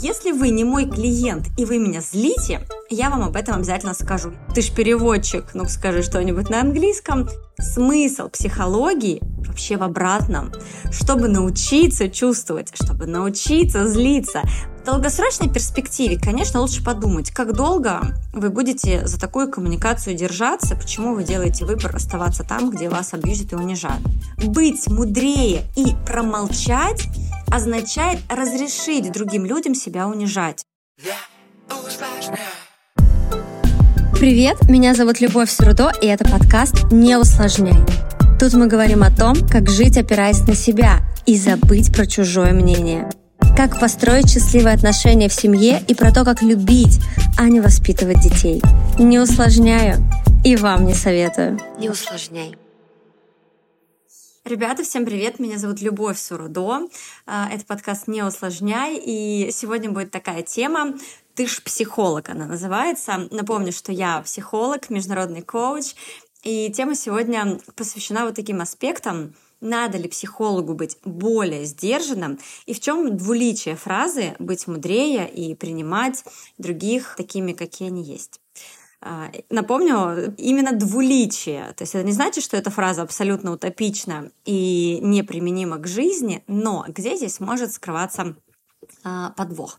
Если вы не мой клиент и вы меня злите, я вам об этом обязательно скажу. Ты ж переводчик, ну скажи что-нибудь на английском. Смысл психологии вообще в обратном. Чтобы научиться чувствовать, чтобы научиться злиться, в долгосрочной перспективе, конечно, лучше подумать, как долго вы будете за такую коммуникацию держаться, почему вы делаете выбор оставаться там, где вас абьюзят и унижают. Быть мудрее и промолчать означает разрешить другим людям себя унижать. Привет, меня зовут Любовь Сурудо, и это подкаст «Не усложняй». Тут мы говорим о том, как жить, опираясь на себя, и забыть про чужое мнение. Как построить счастливые отношения в семье и про то, как любить, а не воспитывать детей. Не усложняю и вам не советую. Не усложняй. Ребята, всем привет! Меня зовут Любовь Сурудо. А, это подкаст «Не усложняй», и сегодня будет такая тема «Ты ж психолог» она называется. Напомню, что я психолог, международный коуч, и тема сегодня посвящена вот таким аспектам, надо ли психологу быть более сдержанным и в чем двуличие фразы быть мудрее и принимать других такими, какие они есть. А, напомню, именно двуличие. То есть это не значит, что эта фраза абсолютно утопична и неприменима к жизни, но где здесь может скрываться а, подвох.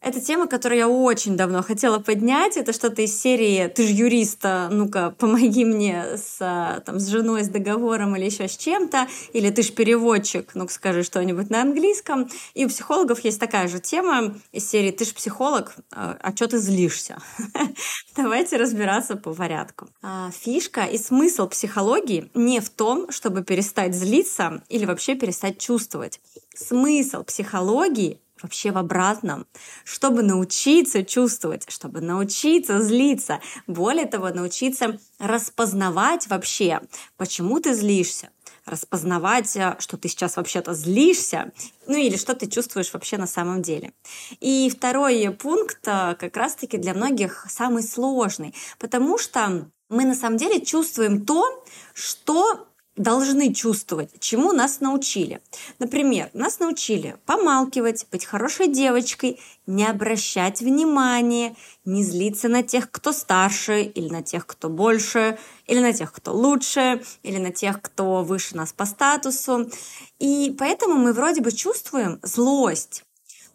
Это тема, которую я очень давно хотела поднять. Это что-то из серии «Ты же юриста, ну-ка, помоги мне с, там, с женой, с договором или еще с чем-то». Или «Ты же переводчик, ну-ка, скажи что-нибудь на английском». И у психологов есть такая же тема из серии «Ты же психолог, а, а что ты злишься?» Давайте разбираться по порядку. А, фишка и смысл психологии не в том, чтобы перестать злиться или вообще перестать чувствовать. Смысл психологии вообще в обратном, чтобы научиться чувствовать, чтобы научиться злиться, более того, научиться распознавать вообще, почему ты злишься, распознавать, э, что ты сейчас вообще-то злишься, ну или что ты чувствуешь вообще на самом деле. И второй пункт э, как раз-таки для многих самый сложный, потому что мы на самом деле чувствуем то, что должны чувствовать, чему нас научили. Например, нас научили помалкивать, быть хорошей девочкой, не обращать внимания, не злиться на тех, кто старше, или на тех, кто больше, или на тех, кто лучше, или на тех, кто выше нас по статусу. И поэтому мы вроде бы чувствуем злость,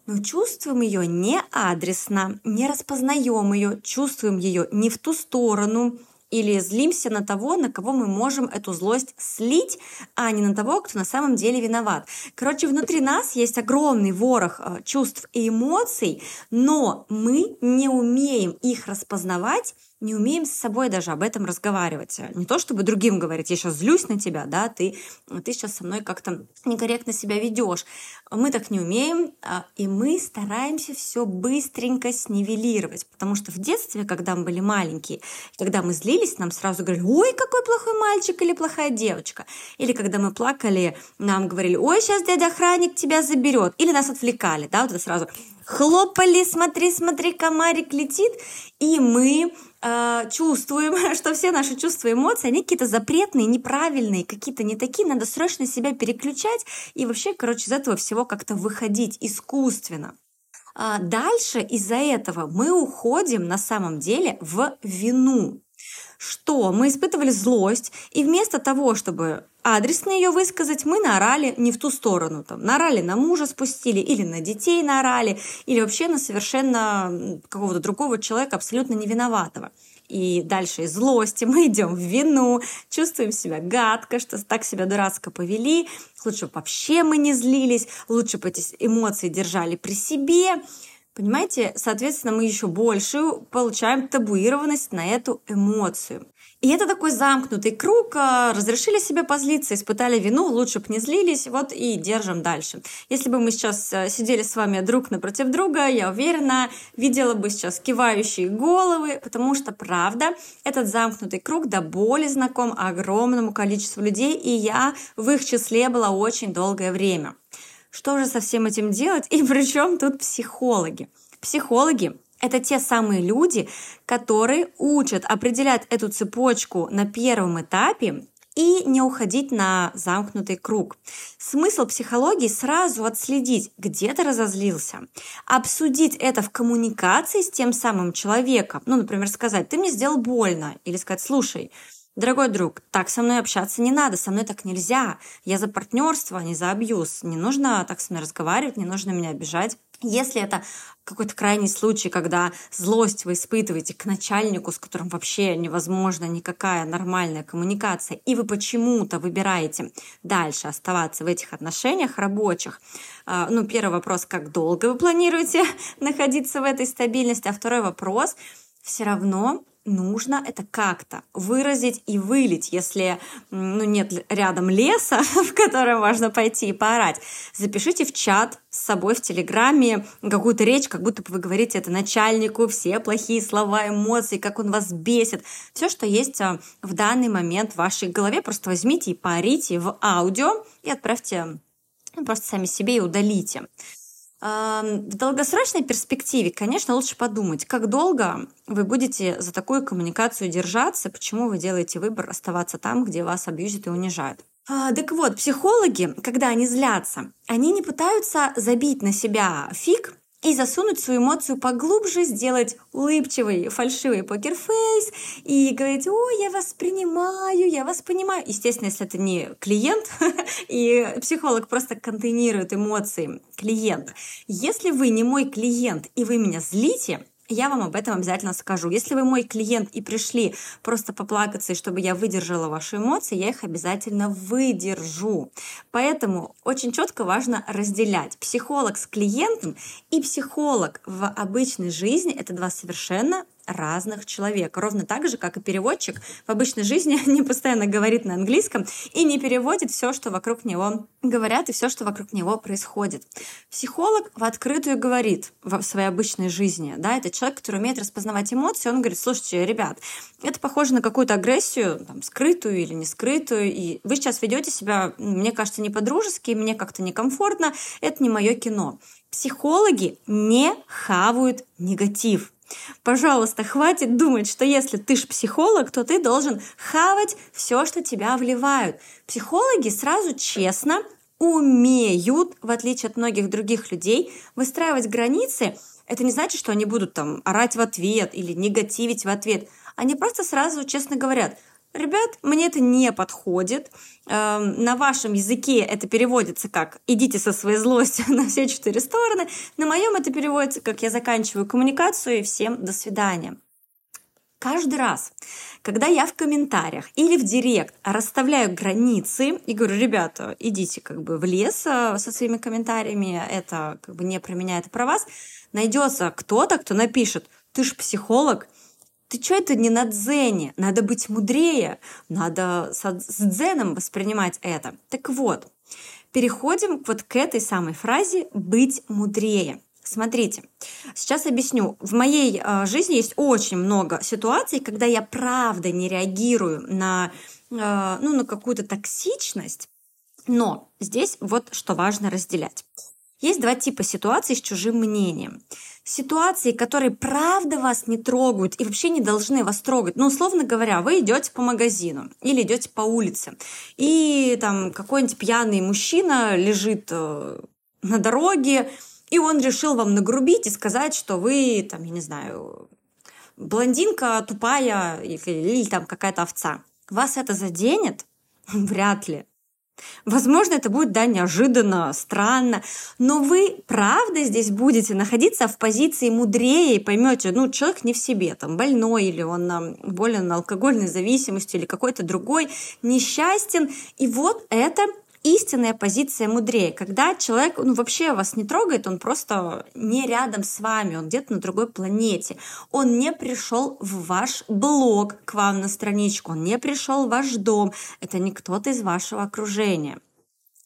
но чувствуем ее не адресно, не распознаем ее, чувствуем ее не в ту сторону, или злимся на того, на кого мы можем эту злость слить, а не на того, кто на самом деле виноват. Короче, внутри нас есть огромный ворох э, чувств и эмоций, но мы не умеем их распознавать не умеем с собой даже об этом разговаривать. Не то, чтобы другим говорить, я сейчас злюсь на тебя, да, ты, ты сейчас со мной как-то некорректно себя ведешь. Мы так не умеем, а, и мы стараемся все быстренько снивелировать, потому что в детстве, когда мы были маленькие, когда мы злились, нам сразу говорили, ой, какой плохой мальчик или плохая девочка. Или когда мы плакали, нам говорили, ой, сейчас дядя охранник тебя заберет. Или нас отвлекали, да, вот это сразу хлопали, смотри, смотри, комарик летит, и мы э, чувствуем, что все наши чувства и эмоции, они какие-то запретные, неправильные, какие-то не такие, надо срочно себя переключать и вообще, короче, из этого всего как-то выходить искусственно. А дальше из-за этого мы уходим на самом деле в вину что мы испытывали злость, и вместо того, чтобы адресно ее высказать, мы наорали не в ту сторону. Там, наорали на мужа спустили, или на детей наорали, или вообще на совершенно какого-то другого человека, абсолютно невиноватого. И дальше из злости мы идем в вину, чувствуем себя гадко, что так себя дурацко повели, лучше вообще мы не злились, лучше бы эти эмоции держали при себе. Понимаете, соответственно, мы еще больше получаем табуированность на эту эмоцию. И это такой замкнутый круг. А, разрешили себе позлиться, испытали вину, лучше бы не злились, вот и держим дальше. Если бы мы сейчас э, сидели с вами друг напротив друга, я уверена, видела бы сейчас кивающие головы, потому что, правда, этот замкнутый круг до боли знаком огромному количеству людей, и я в их числе была очень долгое время. Что же со всем этим делать? И причем тут психологи? Психологи это те самые люди, которые учат определять эту цепочку на первом этапе и не уходить на замкнутый круг. Смысл психологии сразу отследить, где ты разозлился, обсудить это в коммуникации с тем самым человеком. Ну, например, сказать, ты мне сделал больно, или сказать, слушай, Дорогой друг, так со мной общаться не надо, со мной так нельзя. Я за партнерство, а не за абьюз. Не нужно так со мной разговаривать, не нужно меня обижать. Если это какой-то крайний случай, когда злость вы испытываете к начальнику, с которым вообще невозможно никакая нормальная коммуникация, и вы почему-то выбираете дальше оставаться в этих отношениях рабочих, а, ну, первый вопрос, как долго вы планируете находиться в этой стабильности, а второй вопрос, все равно нужно это как-то выразить и вылить, если ну, нет рядом леса, в котором можно пойти и поорать. Запишите в чат с собой в Телеграме какую-то речь, как будто бы вы говорите это начальнику, все плохие слова, эмоции, как он вас бесит. Все, что есть а, в данный момент в вашей голове, просто возьмите и поорите в аудио и отправьте просто сами себе и удалите. В долгосрочной перспективе, конечно, лучше подумать, как долго вы будете за такую коммуникацию держаться, почему вы делаете выбор оставаться там, где вас абьюзят и унижают. А, так вот, психологи, когда они злятся, они не пытаются забить на себя фиг и засунуть свою эмоцию поглубже, сделать улыбчивый, фальшивый покерфейс и говорить, о, я вас принимаю, я вас понимаю. Естественно, если это не клиент, и психолог просто контейнирует эмоции клиента. Если вы не мой клиент и вы меня злите, я вам об этом обязательно скажу. Если вы мой клиент и пришли просто поплакаться, и чтобы я выдержала ваши эмоции, я их обязательно выдержу. Поэтому очень четко важно разделять психолог с клиентом и психолог в обычной жизни. Это два совершенно разных человек. Ровно так же, как и переводчик в обычной жизни не постоянно говорит на английском и не переводит все, что вокруг него говорят и все, что вокруг него происходит. Психолог в открытую говорит в своей обычной жизни. Да, это человек, который умеет распознавать эмоции. Он говорит, слушайте, ребят, это похоже на какую-то агрессию, там, скрытую или не скрытую, и вы сейчас ведете себя, мне кажется, не по-дружески, мне как-то некомфортно, это не мое кино. Психологи не хавают негатив. Пожалуйста, хватит думать, что если ты ж психолог, то ты должен хавать все, что тебя вливают. Психологи сразу честно умеют, в отличие от многих других людей, выстраивать границы. Это не значит, что они будут там орать в ответ или негативить в ответ. Они просто сразу честно говорят, ребят, мне это не подходит. Эм, на вашем языке это переводится как «идите со своей злостью на все четыре стороны». На моем это переводится как «я заканчиваю коммуникацию и всем до свидания». Каждый раз, когда я в комментариях или в директ расставляю границы и говорю, ребята, идите как бы в лес э, со своими комментариями, это как бы не про меня, это про вас, найдется кто-то, кто напишет, ты ж психолог, ты что это не на дзене? Надо быть мудрее, надо с дзеном воспринимать это. Так вот, переходим вот к этой самой фразе «быть мудрее». Смотрите, сейчас объясню. В моей э, жизни есть очень много ситуаций, когда я правда не реагирую на, э, ну, на какую-то токсичность, но здесь вот что важно разделять. Есть два типа ситуаций с чужим мнением ситуации, которые правда вас не трогают и вообще не должны вас трогать. Ну, условно говоря, вы идете по магазину или идете по улице, и там какой-нибудь пьяный мужчина лежит э, на дороге, и он решил вам нагрубить и сказать, что вы, там, я не знаю, блондинка тупая или, или там какая-то овца. Вас это заденет? Вряд ли. Возможно, это будет, да, неожиданно, странно, но вы, правда, здесь будете находиться в позиции мудрее и поймете, ну, человек не в себе, там, больной или он болен алкогольной зависимостью или какой-то другой, несчастен, и вот это истинная позиция мудрее, когда человек ну, вообще вас не трогает, он просто не рядом с вами, он где-то на другой планете. Он не пришел в ваш блог к вам на страничку, он не пришел в ваш дом. Это не кто-то из вашего окружения.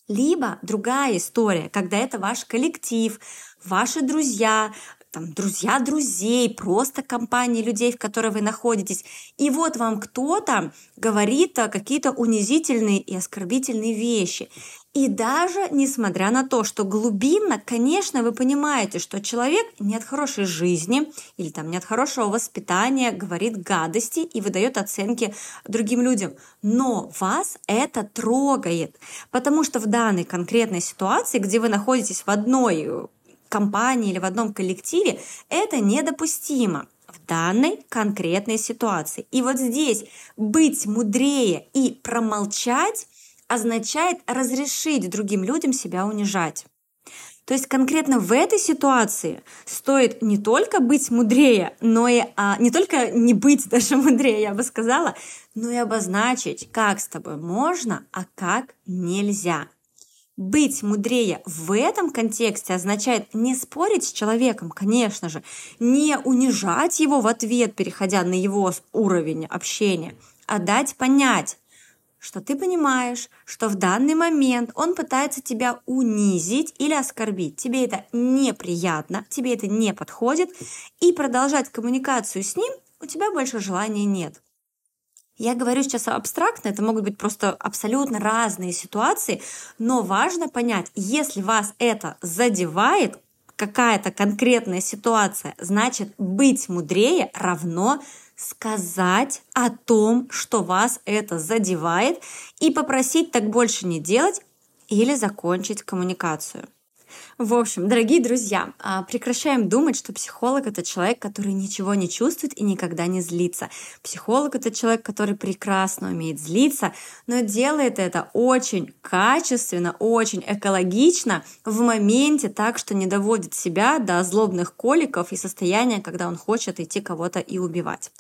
Либо другая история, когда это ваш коллектив, ваши друзья, там, друзья друзей, просто компании людей, в которой вы находитесь. И вот вам кто-то говорит а, какие-то унизительные и оскорбительные вещи. И даже несмотря на то, что глубинно, конечно, вы понимаете, что человек не от хорошей жизни или там не от хорошего воспитания говорит гадости и выдает оценки другим людям. Но вас это трогает, потому что в данной конкретной ситуации, где вы находитесь в одной компании или в одном коллективе, это недопустимо в данной конкретной ситуации. И вот здесь быть мудрее и промолчать означает разрешить другим людям себя унижать. То есть конкретно в этой ситуации стоит не только быть мудрее, но и а, не только не быть даже мудрее, я бы сказала, но и обозначить, как с тобой можно, а как нельзя. Быть мудрее в этом контексте означает не спорить с человеком, конечно же, не унижать его в ответ, переходя на его уровень общения, а дать понять, что ты понимаешь, что в данный момент он пытается тебя унизить или оскорбить. Тебе это неприятно, тебе это не подходит, и продолжать коммуникацию с ним у тебя больше желания нет. Я говорю сейчас абстрактно, это могут быть просто абсолютно разные ситуации, но важно понять, если вас это задевает, какая-то конкретная ситуация, значит быть мудрее равно сказать о том, что вас это задевает, и попросить так больше не делать или закончить коммуникацию. В общем, дорогие друзья, а, прекращаем думать, что психолог это человек, который ничего не чувствует и никогда не злится. Психолог это человек, который прекрасно умеет злиться, но делает это очень качественно, очень экологично в моменте так, что не доводит себя до злобных коликов и состояния, когда он хочет идти кого-то и убивать.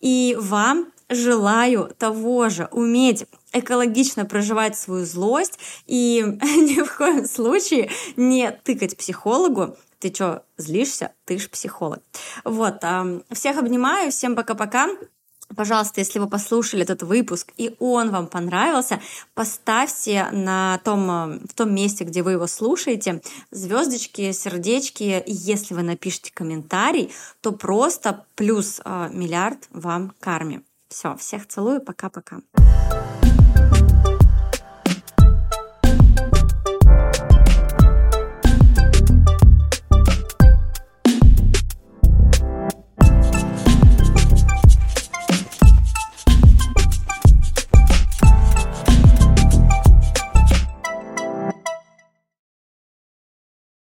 И вам желаю того же, уметь экологично проживать свою злость и ни в коем случае не тыкать психологу. Ты что, злишься? Ты ж психолог. Вот. Всех обнимаю. Всем пока-пока. Пожалуйста, если вы послушали этот выпуск и он вам понравился, поставьте на том, в том месте, где вы его слушаете, звездочки, сердечки. И если вы напишите комментарий, то просто плюс э, миллиард вам карме. Все, всех целую, пока-пока.